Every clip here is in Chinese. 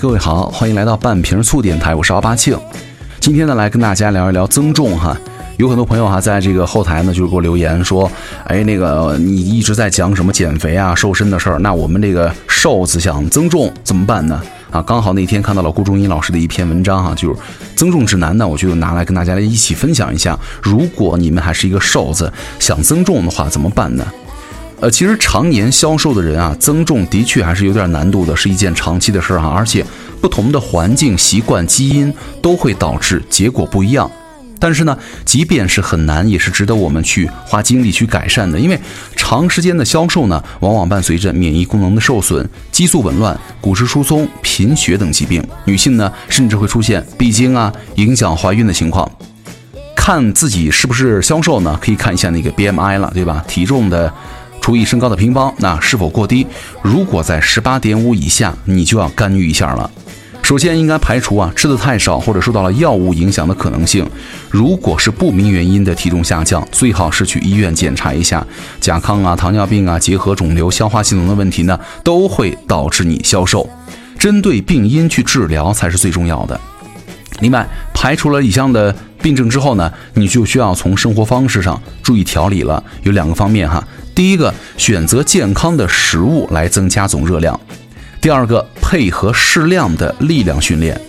各位好，欢迎来到半瓶醋电台，我是奥巴庆。今天呢，来跟大家聊一聊增重哈。有很多朋友哈，在这个后台呢，就是给我留言说，哎，那个你一直在讲什么减肥啊、瘦身的事儿，那我们这个瘦子想增重怎么办呢？啊，刚好那天看到了顾中英老师的一篇文章哈，就是增重指南呢，我就拿来跟大家来一起分享一下。如果你们还是一个瘦子，想增重的话，怎么办呢？呃，其实常年消瘦的人啊，增重的确还是有点难度的，是一件长期的事儿哈。而且不同的环境、习惯、基因都会导致结果不一样。但是呢，即便是很难，也是值得我们去花精力去改善的。因为长时间的消瘦呢，往往伴随着免疫功能的受损、激素紊乱、骨质疏松、贫血等疾病。女性呢，甚至会出现闭经啊，影响怀孕的情况。看自己是不是消瘦呢？可以看一下那个 BMI 了，对吧？体重的。除以身高的平方，那是否过低？如果在十八点五以下，你就要干预一下了。首先应该排除啊吃的太少或者受到了药物影响的可能性。如果是不明原因的体重下降，最好是去医院检查一下甲亢啊、糖尿病啊、结核、肿瘤、消化系统的问题呢，都会导致你消瘦。针对病因去治疗才是最重要的。另外，排除了以上的病症之后呢，你就需要从生活方式上注意调理了。有两个方面哈。第一个，选择健康的食物来增加总热量；第二个，配合适量的力量训练。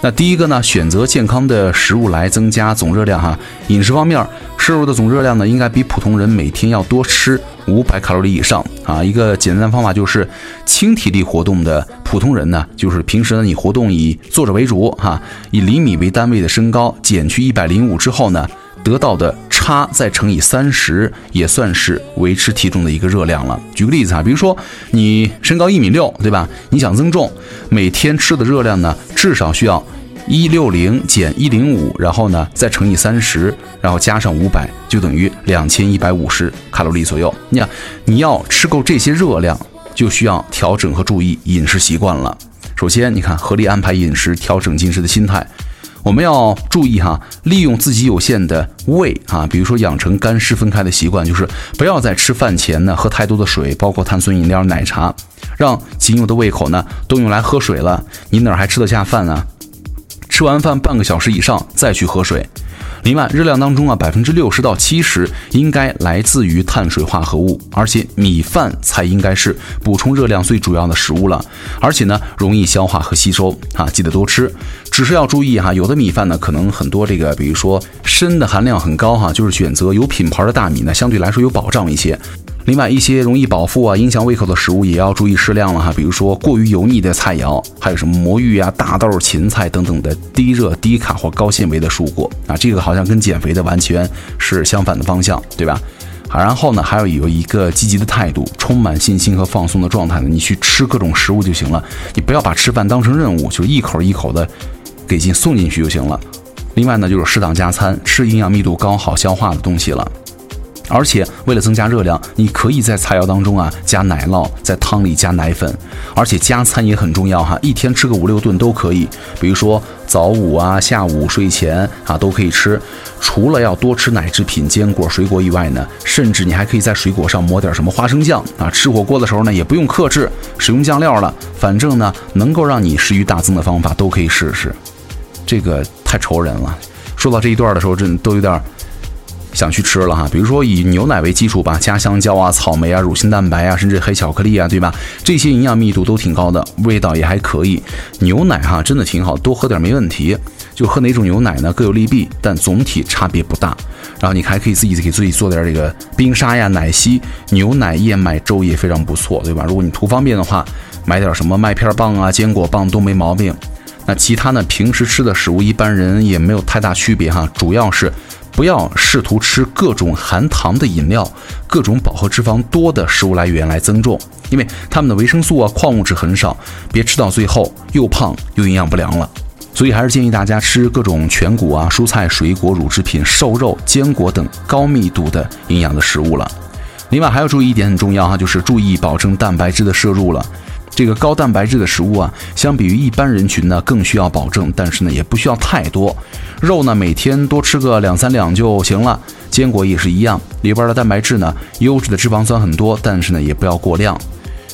那第一个呢，选择健康的食物来增加总热量哈。饮食方面，摄入的总热量呢，应该比普通人每天要多吃五百卡路里以上啊。一个简单的方法就是，轻体力活动的普通人呢，就是平时呢你活动以坐着为主哈，以厘米为单位的身高减去一百零五之后呢，得到的。差再乘以三十，也算是维持体重的一个热量了。举个例子啊，比如说你身高一米六，对吧？你想增重，每天吃的热量呢，至少需要一六零减一零五，然后呢再乘以三十，然后加上五百，就等于两千一百五十卡路里左右。你看，你要吃够这些热量，就需要调整和注意饮食习惯了。首先，你看合理安排饮食，调整进食的心态。我们要注意哈，利用自己有限的胃啊，比如说养成干湿分开的习惯，就是不要在吃饭前呢喝太多的水，包括碳酸饮料、奶茶，让仅有的胃口呢都用来喝水了，你哪还吃得下饭啊？吃完饭半个小时以上再去喝水。另外，热量当中啊，百分之六十到七十应该来自于碳水化合物，而且米饭才应该是补充热量最主要的食物了，而且呢，容易消化和吸收啊，记得多吃。只是要注意哈，有的米饭呢，可能很多这个，比如说砷的含量很高哈，就是选择有品牌的大米呢，相对来说有保障一些。另外一些容易饱腹啊、影响胃口的食物也要注意适量了哈，比如说过于油腻的菜肴，还有什么魔芋啊、大豆、芹菜等等的低热、低卡或高纤维的蔬果啊，这个好像跟减肥的完全是相反的方向，对吧？好，然后呢，还要有一个积极的态度，充满信心和放松的状态呢，你去吃各种食物就行了，你不要把吃饭当成任务，就一口一口的给进送进去就行了。另外呢，就是适当加餐，吃营养密度高、好消化的东西了。而且为了增加热量，你可以在菜肴当中啊加奶酪，在汤里加奶粉，而且加餐也很重要哈，一天吃个五六顿都可以。比如说早午啊、下午、睡前啊都可以吃。除了要多吃奶制品、坚果、水果以外呢，甚至你还可以在水果上抹点什么花生酱啊。吃火锅的时候呢，也不用克制使用酱料了，反正呢能够让你食欲大增的方法都可以试试。这个太愁人了。说到这一段的时候，真都有点。想去吃了哈，比如说以牛奶为基础吧，加香蕉啊、草莓啊、乳清蛋白啊，甚至黑巧克力啊，对吧？这些营养密度都挺高的，味道也还可以。牛奶哈真的挺好，多喝点没问题。就喝哪种牛奶呢？各有利弊，但总体差别不大。然后你还可以自己给自己做点这个冰沙呀、奶昔、牛奶燕麦粥也非常不错，对吧？如果你图方便的话，买点什么麦片棒啊、坚果棒都没毛病。那其他呢？平时吃的食物一般人也没有太大区别哈，主要是。不要试图吃各种含糖的饮料、各种饱和脂肪多的食物来源来增重，因为它们的维生素啊、矿物质很少，别吃到最后又胖又营养不良了。所以还是建议大家吃各种全谷啊、蔬菜、水果、乳制品、瘦肉、坚果等高密度的营养的食物了。另外还要注意一点很重要哈，就是注意保证蛋白质的摄入了。这个高蛋白质的食物啊，相比于一般人群呢，更需要保证，但是呢，也不需要太多。肉呢，每天多吃个两三两就行了。坚果也是一样，里边的蛋白质呢，优质的脂肪酸很多，但是呢，也不要过量。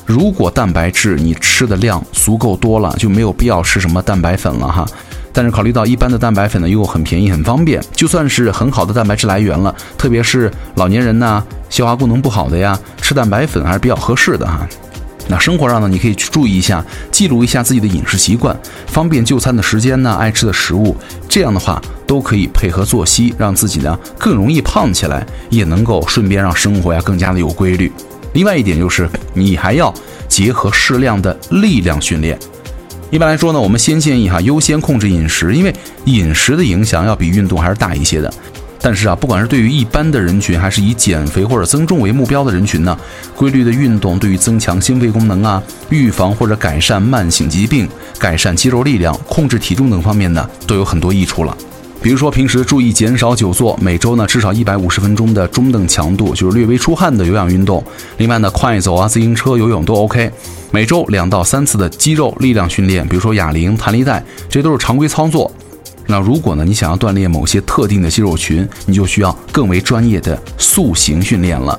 如果蛋白质你吃的量足够多了，就没有必要吃什么蛋白粉了哈。但是考虑到一般的蛋白粉呢又很便宜很方便，就算是很好的蛋白质来源了，特别是老年人呐、消化功能不好的呀，吃蛋白粉还是比较合适的哈。那生活上呢，你可以去注意一下，记录一下自己的饮食习惯，方便就餐的时间呢，爱吃的食物，这样的话都可以配合作息，让自己呢更容易胖起来，也能够顺便让生活呀更加的有规律。另外一点就是，你还要结合适量的力量训练。一般来说呢，我们先建议哈优先控制饮食，因为饮食的影响要比运动还是大一些的。但是啊，不管是对于一般的人群，还是以减肥或者增重为目标的人群呢，规律的运动对于增强心肺功能啊、预防或者改善慢性疾病、改善肌肉力量、控制体重等方面呢，都有很多益处了。比如说，平时注意减少久坐，每周呢至少一百五十分钟的中等强度，就是略微出汗的有氧运动。另外呢，快走啊、自行车、游泳都 OK。每周两到三次的肌肉力量训练，比如说哑铃、弹力带，这都是常规操作。那如果呢，你想要锻炼某些特定的肌肉群，你就需要更为专业的塑形训练了。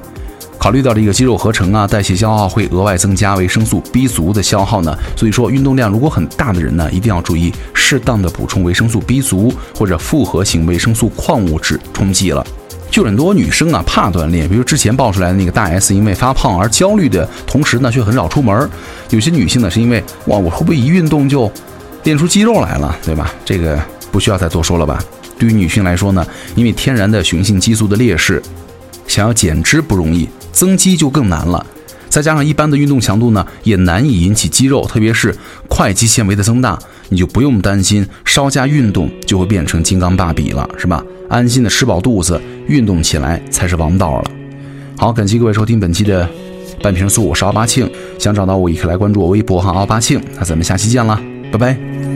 考虑到这个肌肉合成啊、代谢消耗会额外增加维生素 B 族的消耗呢，所以说运动量如果很大的人呢，一定要注意适当的补充维生素 B 族或者复合型维生素矿物质冲剂了。就很多女生啊怕锻炼，比如之前爆出来的那个大 S 因为发胖而焦虑的同时呢，却很少出门。有些女性呢是因为哇，我会不会一运动就练出肌肉来了，对吧？这个不需要再多说了吧。对于女性来说呢，因为天然的雄性激素的劣势，想要减脂不容易。增肌就更难了，再加上一般的运动强度呢，也难以引起肌肉，特别是块肌纤维的增大，你就不用担心稍加运动就会变成金刚芭比了，是吧？安心的吃饱肚子，运动起来才是王道了。好，感谢各位收听本期的半瓶醋，我是奥巴庆，想找到我也可以来关注我微博哈奥巴庆，那咱们下期见了，拜拜。